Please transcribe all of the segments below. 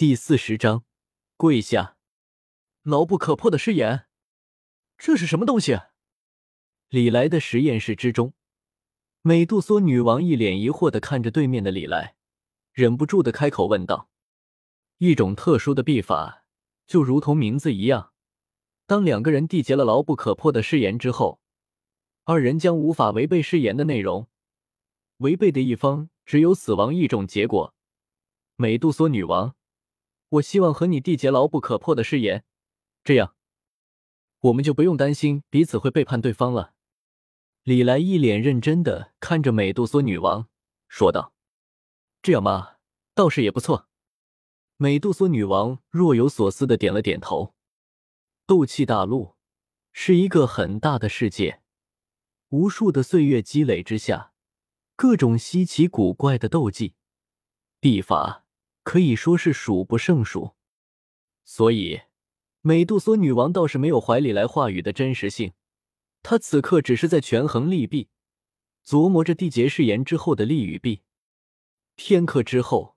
第四十章，跪下！牢不可破的誓言，这是什么东西？李来的实验室之中，美杜莎女王一脸疑惑的看着对面的李来，忍不住的开口问道：“一种特殊的秘法，就如同名字一样，当两个人缔结了牢不可破的誓言之后，二人将无法违背誓言的内容，违背的一方只有死亡一种结果。”美杜莎女王。我希望和你缔结牢不可破的誓言，这样我们就不用担心彼此会背叛对方了。李来一脸认真的看着美杜莎女王说道：“这样吗？倒是也不错。”美杜莎女王若有所思的点了点头。斗气大陆是一个很大的世界，无数的岁月积累之下，各种稀奇古怪的斗技、秘法。可以说是数不胜数，所以美杜莎女王倒是没有怀里来话语的真实性。她此刻只是在权衡利弊，琢磨着缔结誓言之后的利与弊。片刻之后，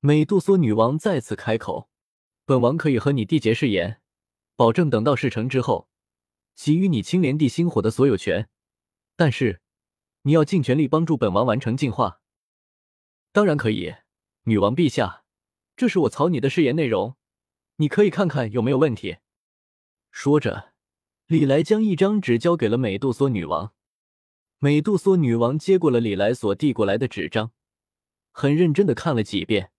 美杜莎女王再次开口：“本王可以和你缔结誓言，保证等到事成之后，给予你青莲地心火的所有权。但是，你要尽全力帮助本王完成进化。”当然可以，女王陛下。这是我草拟的誓言内容，你可以看看有没有问题。说着，李来将一张纸交给了美杜莎女王。美杜莎女王接过了李来所递过来的纸张，很认真的看了几遍，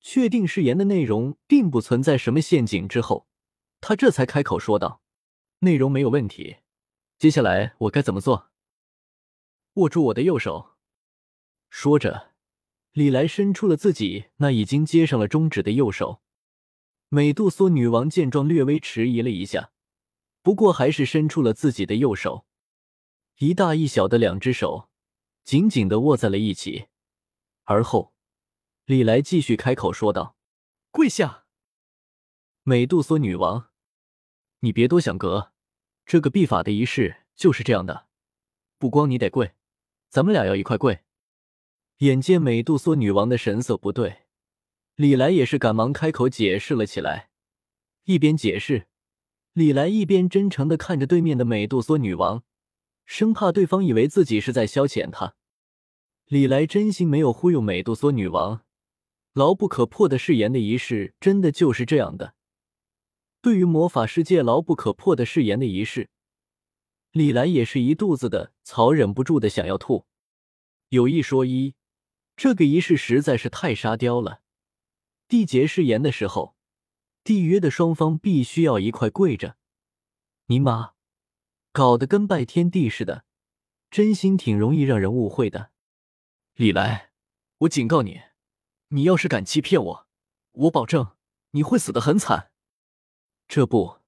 确定誓言的内容并不存在什么陷阱之后，她这才开口说道：“内容没有问题，接下来我该怎么做？”握住我的右手，说着。李来伸出了自己那已经接上了中指的右手，美杜莎女王见状略微迟疑了一下，不过还是伸出了自己的右手，一大一小的两只手紧紧的握在了一起。而后，李来继续开口说道：“跪下，美杜莎女王，你别多想，哥，这个必法的仪式就是这样的，不光你得跪，咱们俩要一块跪。”眼见美杜莎女王的神色不对，李来也是赶忙开口解释了起来。一边解释，李来一边真诚的看着对面的美杜莎女王，生怕对方以为自己是在消遣他。李来真心没有忽悠美杜莎女王，牢不可破的誓言的仪式真的就是这样的。对于魔法世界牢不可破的誓言的仪式，李来也是一肚子的草，忍不住的想要吐。有一说一。这个仪式实在是太沙雕了。缔结誓言的时候，缔约的双方必须要一块跪着。尼玛，搞得跟拜天地似的，真心挺容易让人误会的。李来，我警告你，你要是敢欺骗我，我保证你会死得很惨。这不，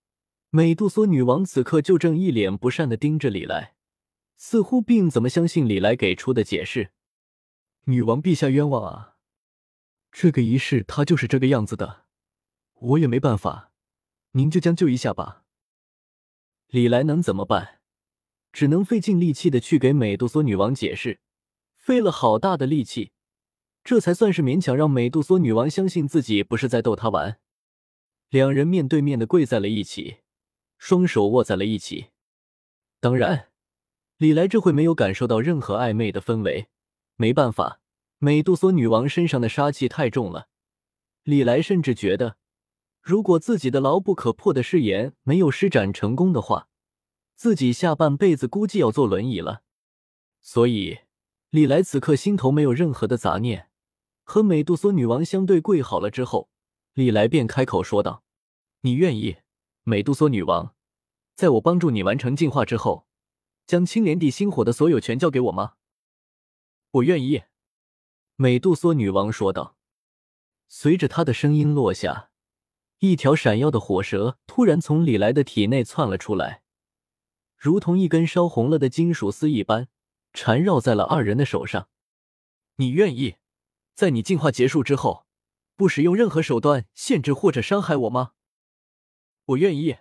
美杜莎女王此刻就正一脸不善的盯着李来，似乎并怎么相信李来给出的解释。女王陛下冤枉啊！这个仪式它就是这个样子的，我也没办法，您就将就一下吧。李来能怎么办？只能费尽力气的去给美杜莎女王解释，费了好大的力气，这才算是勉强让美杜莎女王相信自己不是在逗她玩。两人面对面的跪在了一起，双手握在了一起。当然，李来这会没有感受到任何暧昧的氛围。没办法，美杜莎女王身上的杀气太重了。李来甚至觉得，如果自己的牢不可破的誓言没有施展成功的话，自己下半辈子估计要坐轮椅了。所以，李来此刻心头没有任何的杂念，和美杜莎女王相对跪好了之后，李来便开口说道：“你愿意，美杜莎女王，在我帮助你完成进化之后，将青莲地心火的所有权交给我吗？”我愿意，美杜莎女王说道。随着她的声音落下，一条闪耀的火蛇突然从李来的体内窜了出来，如同一根烧红了的金属丝一般，缠绕在了二人的手上。你愿意在你进化结束之后，不使用任何手段限制或者伤害我吗？我愿意。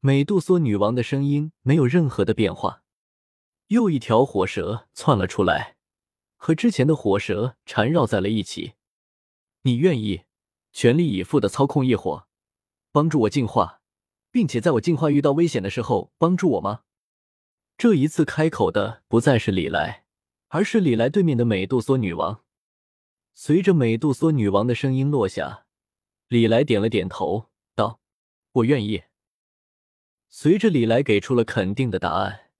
美杜莎女王的声音没有任何的变化。又一条火蛇窜了出来。和之前的火蛇缠绕在了一起。你愿意全力以赴的操控业火，帮助我进化，并且在我进化遇到危险的时候帮助我吗？这一次开口的不再是李来，而是李来对面的美杜莎女王。随着美杜莎女王的声音落下，李来点了点头，道：“我愿意。”随着李来给出了肯定的答案，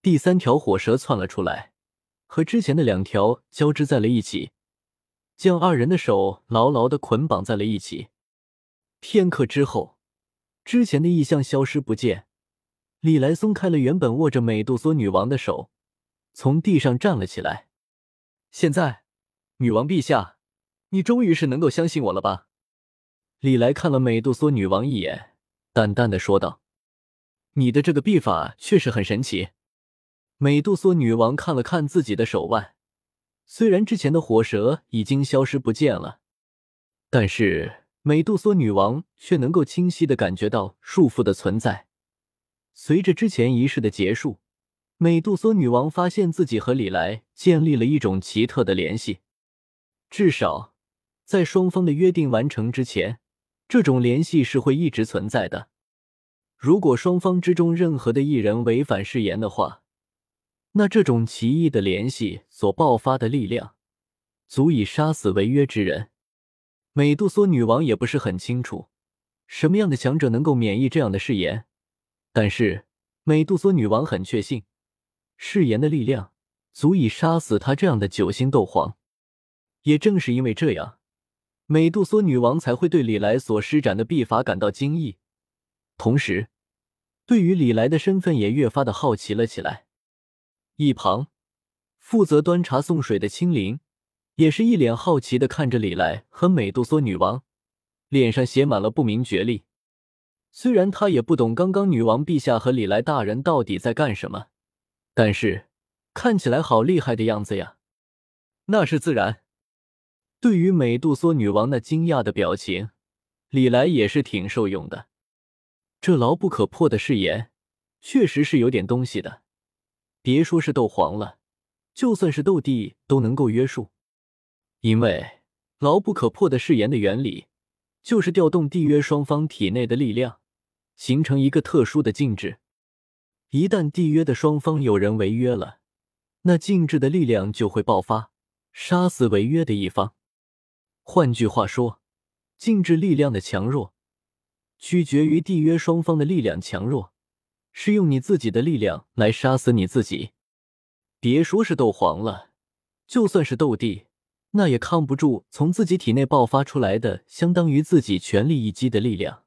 第三条火蛇窜了出来，和之前的两条交织在了一起，将二人的手牢牢的捆绑在了一起。片刻之后，之前的异象消失不见。李来松开了原本握着美杜莎女王的手，从地上站了起来。现在，女王陛下，你终于是能够相信我了吧？李来看了美杜莎女王一眼，淡淡的说道：“你的这个臂法确实很神奇。”美杜莎女王看了看自己的手腕，虽然之前的火蛇已经消失不见了，但是美杜莎女王却能够清晰的感觉到束缚的存在。随着之前仪式的结束，美杜莎女王发现自己和李来建立了一种奇特的联系。至少，在双方的约定完成之前，这种联系是会一直存在的。如果双方之中任何的一人违反誓言的话，那这种奇异的联系所爆发的力量，足以杀死违约之人。美杜莎女王也不是很清楚，什么样的强者能够免疫这样的誓言。但是，美杜莎女王很确信，誓言的力量足以杀死他这样的九星斗皇。也正是因为这样，美杜莎女王才会对李来所施展的秘法感到惊异，同时，对于李来的身份也越发的好奇了起来。一旁，负责端茶送水的青灵，也是一脸好奇的看着李来和美杜莎女王，脸上写满了不明觉厉。虽然他也不懂刚刚女王陛下和李来大人到底在干什么，但是看起来好厉害的样子呀。那是自然。对于美杜莎女王那惊讶的表情，李来也是挺受用的。这牢不可破的誓言，确实是有点东西的。别说是斗皇了，就算是斗帝都能够约束。因为牢不可破的誓言的原理，就是调动缔约双方体内的力量。形成一个特殊的禁制，一旦缔约的双方有人违约了，那禁制的力量就会爆发，杀死违约的一方。换句话说，禁制力量的强弱取决于缔约双方的力量强弱，是用你自己的力量来杀死你自己。别说是斗皇了，就算是斗帝，那也抗不住从自己体内爆发出来的相当于自己全力一击的力量。